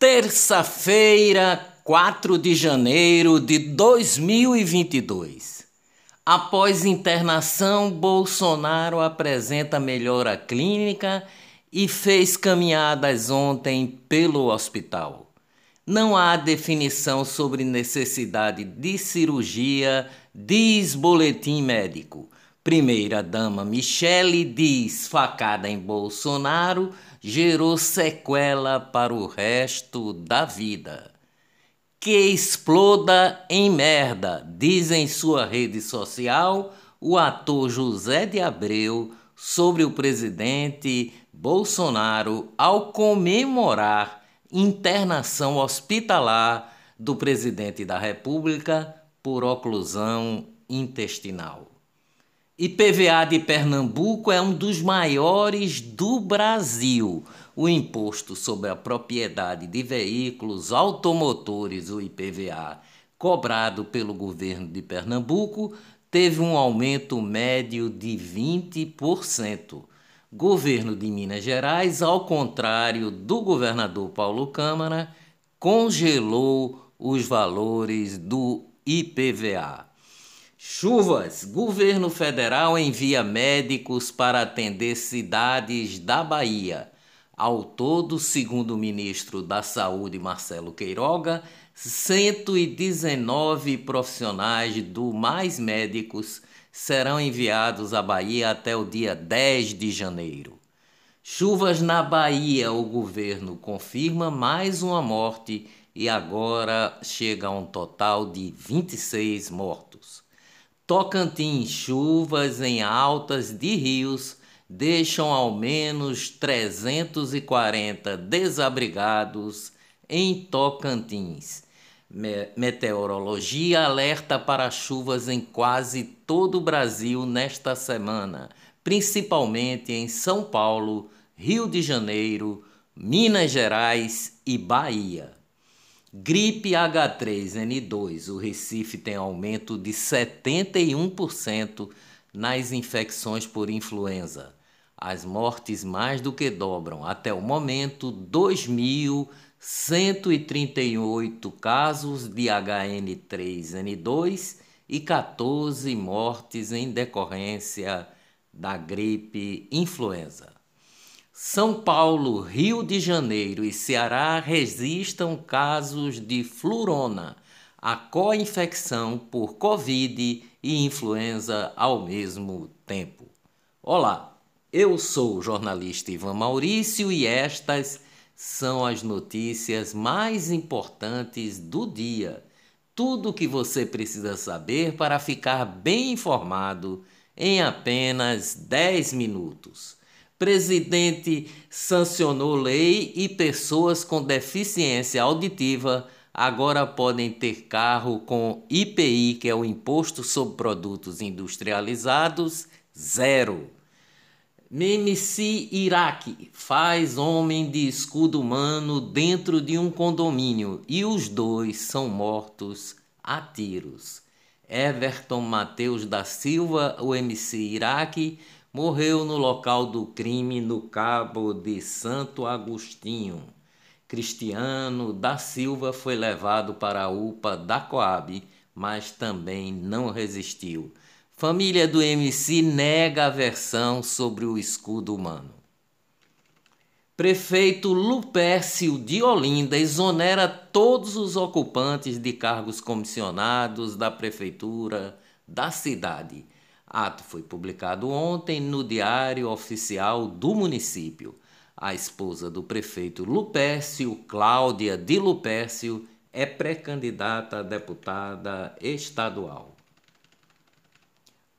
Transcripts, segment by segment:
Terça-feira, 4 de janeiro de 2022. Após internação, Bolsonaro apresenta melhora clínica e fez caminhadas ontem pelo hospital. Não há definição sobre necessidade de cirurgia, diz boletim médico. Primeira-dama Michele diz facada em Bolsonaro gerou sequela para o resto da vida. Que exploda em merda, diz em sua rede social o ator José de Abreu sobre o presidente Bolsonaro ao comemorar internação hospitalar do presidente da República por oclusão intestinal. IPVA de Pernambuco é um dos maiores do Brasil. O imposto sobre a propriedade de veículos automotores, o IPVA, cobrado pelo governo de Pernambuco, teve um aumento médio de 20%. Governo de Minas Gerais, ao contrário do governador Paulo Câmara, congelou os valores do IPVA. Chuvas. Governo federal envia médicos para atender cidades da Bahia. Ao todo, segundo o ministro da Saúde, Marcelo Queiroga, 119 profissionais do Mais Médicos serão enviados à Bahia até o dia 10 de janeiro. Chuvas na Bahia, o governo confirma mais uma morte e agora chega a um total de 26 mortos. Tocantins, chuvas em altas de rios deixam ao menos 340 desabrigados em Tocantins. Meteorologia alerta para chuvas em quase todo o Brasil nesta semana, principalmente em São Paulo, Rio de Janeiro, Minas Gerais e Bahia. Gripe H3N2, o Recife tem aumento de 71% nas infecções por influenza. As mortes mais do que dobram. Até o momento, 2.138 casos de HN3N2 e 14 mortes em decorrência da gripe influenza. São Paulo, Rio de Janeiro e Ceará registram casos de flurona, a co-infecção por Covid e influenza ao mesmo tempo. Olá, eu sou o jornalista Ivan Maurício e estas são as notícias mais importantes do dia. Tudo o que você precisa saber para ficar bem informado em apenas 10 minutos. Presidente sancionou lei e pessoas com deficiência auditiva agora podem ter carro com IPI, que é o Imposto sobre Produtos Industrializados, zero. MC Iraque faz homem de escudo humano dentro de um condomínio e os dois são mortos a tiros. Everton Mateus da Silva, o MC Iraque, morreu no local do crime no Cabo de Santo Agostinho. Cristiano da Silva foi levado para a UPA da Coab, mas também não resistiu. Família do MC nega a versão sobre o escudo humano. Prefeito Lupércio de Olinda exonera todos os ocupantes de cargos comissionados da prefeitura da cidade Ato foi publicado ontem no Diário Oficial do município. A esposa do prefeito Lupércio, Cláudia de Lupércio, é pré-candidata a deputada estadual.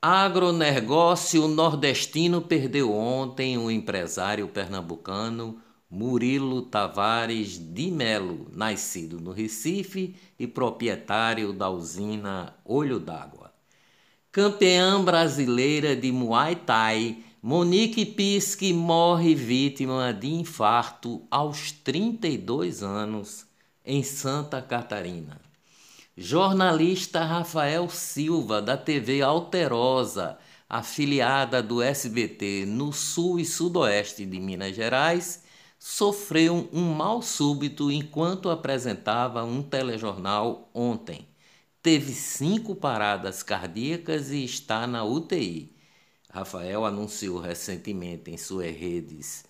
Agronegócio nordestino perdeu ontem o empresário pernambucano Murilo Tavares de Melo, nascido no Recife e proprietário da usina Olho d'Água. Campeã brasileira de Muay Thai, Monique Pisque morre vítima de infarto aos 32 anos em Santa Catarina. Jornalista Rafael Silva, da TV Alterosa, afiliada do SBT no sul e sudoeste de Minas Gerais, sofreu um mal súbito enquanto apresentava um telejornal ontem. Teve cinco paradas cardíacas e está na UTI. Rafael anunciou recentemente em suas redes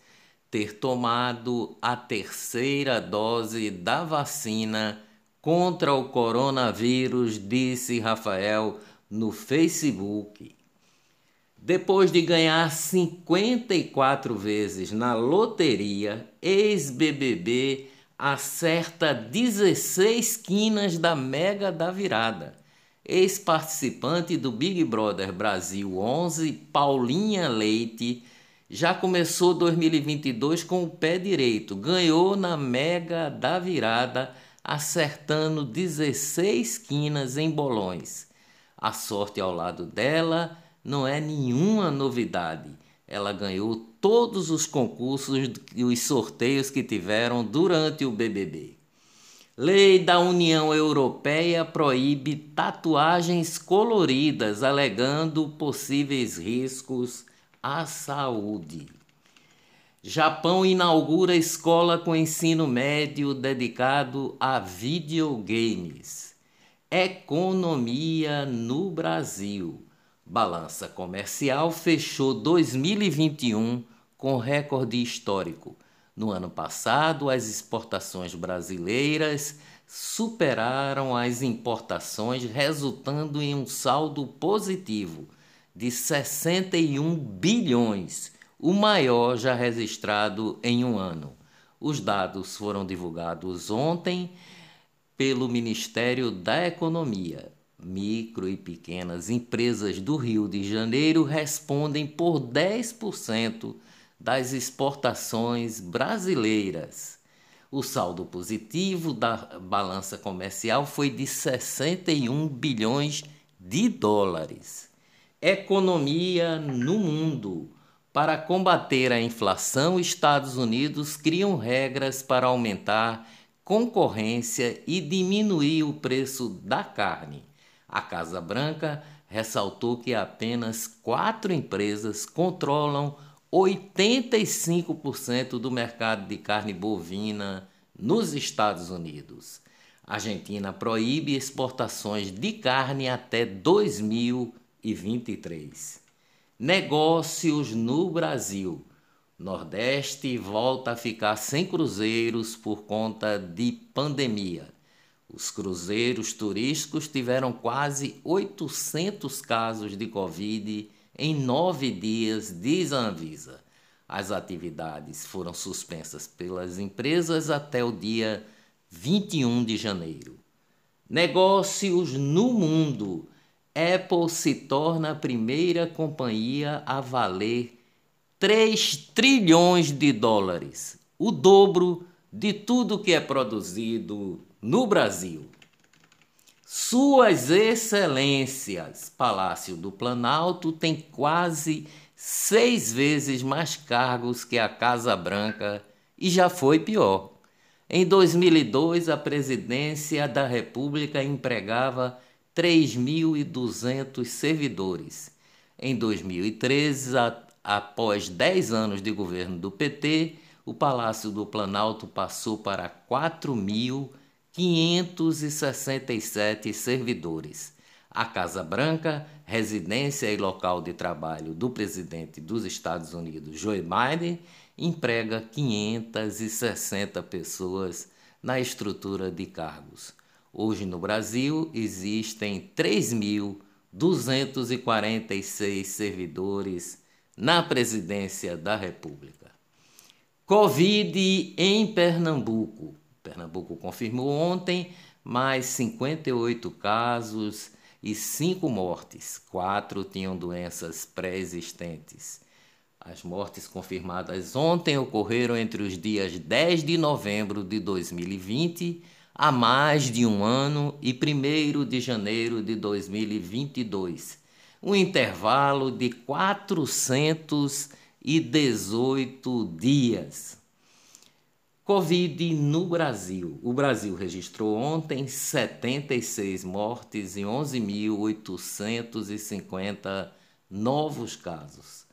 ter tomado a terceira dose da vacina contra o coronavírus, disse Rafael no Facebook. Depois de ganhar 54 vezes na loteria, ex-BBB acerta 16 quinas da Mega da Virada. Ex-participante do Big Brother Brasil 11, Paulinha Leite, já começou 2022 com o pé direito. Ganhou na Mega da Virada, acertando 16 quinas em bolões. A sorte ao lado dela não é nenhuma novidade. Ela ganhou todos os concursos e os sorteios que tiveram durante o BBB. Lei da União Europeia proíbe tatuagens coloridas, alegando possíveis riscos à saúde. Japão inaugura escola com ensino médio dedicado a videogames. Economia no Brasil. Balança comercial fechou 2021 com recorde histórico. No ano passado, as exportações brasileiras superaram as importações, resultando em um saldo positivo de 61 bilhões, o maior já registrado em um ano. Os dados foram divulgados ontem pelo Ministério da Economia micro e pequenas empresas do Rio de Janeiro respondem por 10% das exportações brasileiras. O saldo positivo da balança comercial foi de 61 bilhões de dólares. Economia no mundo. Para combater a inflação, Estados Unidos criam regras para aumentar concorrência e diminuir o preço da carne. A Casa Branca ressaltou que apenas quatro empresas controlam 85% do mercado de carne bovina nos Estados Unidos. A Argentina proíbe exportações de carne até 2023. Negócios no Brasil. Nordeste volta a ficar sem cruzeiros por conta de pandemia. Os cruzeiros turísticos tiveram quase 800 casos de Covid em nove dias, diz a Anvisa. As atividades foram suspensas pelas empresas até o dia 21 de janeiro. Negócios no mundo. Apple se torna a primeira companhia a valer 3 trilhões de dólares, o dobro de tudo que é produzido no Brasil. Suas Excelências, Palácio do Planalto tem quase seis vezes mais cargos que a Casa Branca e já foi pior. Em 2002, a presidência da República empregava 3.200 servidores. Em 2013, a, após 10 anos de governo do PT, o Palácio do Planalto passou para 4.000 567 servidores. A Casa Branca, residência e local de trabalho do presidente dos Estados Unidos, Joe Biden, emprega 560 pessoas na estrutura de cargos. Hoje no Brasil existem 3.246 servidores na presidência da República. Covid em Pernambuco. Pernambuco confirmou ontem mais 58 casos e 5 mortes. Quatro tinham doenças pré-existentes. As mortes confirmadas ontem ocorreram entre os dias 10 de novembro de 2020 a mais de um ano e 1 de janeiro de 2022, um intervalo de 418 dias. Covid no Brasil. O Brasil registrou ontem 76 mortes e 11.850 novos casos.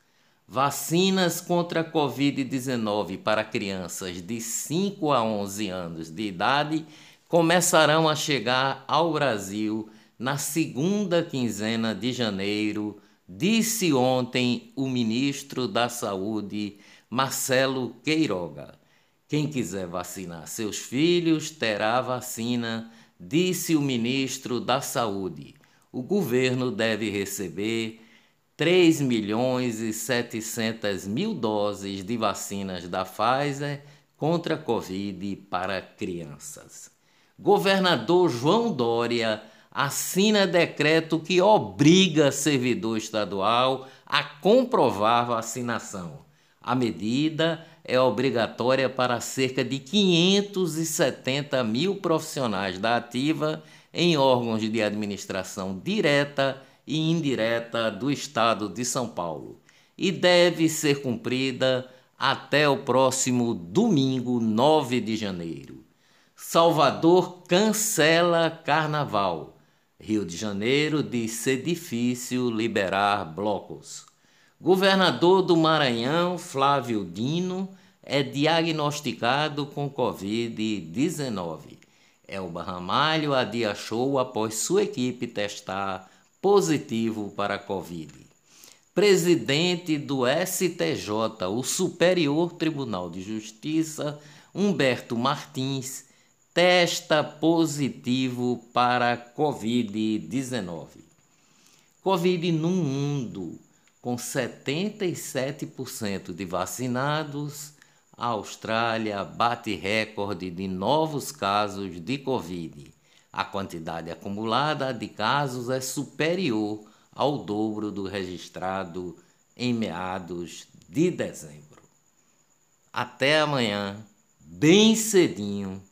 Vacinas contra a Covid-19 para crianças de 5 a 11 anos de idade começarão a chegar ao Brasil na segunda quinzena de janeiro, disse ontem o ministro da Saúde, Marcelo Queiroga. Quem quiser vacinar seus filhos terá vacina, disse o ministro da Saúde. O governo deve receber 3 milhões e 700 mil doses de vacinas da Pfizer contra a Covid para crianças. Governador João Dória assina decreto que obriga servidor estadual a comprovar vacinação. A medida é obrigatória para cerca de 570 mil profissionais da ativa em órgãos de administração direta e indireta do Estado de São Paulo e deve ser cumprida até o próximo domingo, 9 de janeiro. Salvador cancela carnaval. Rio de Janeiro diz ser difícil liberar blocos. Governador do Maranhão, Flávio Dino, é diagnosticado com Covid-19. Elba Ramalho adia show após sua equipe testar positivo para Covid. Presidente do STJ, o Superior Tribunal de Justiça, Humberto Martins, testa positivo para a Covid-19. Covid no mundo, com 77% de vacinados, a Austrália bate recorde de novos casos de Covid a quantidade acumulada de casos é superior ao dobro do registrado em meados de dezembro. Até amanhã, bem cedinho,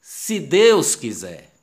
se Deus quiser.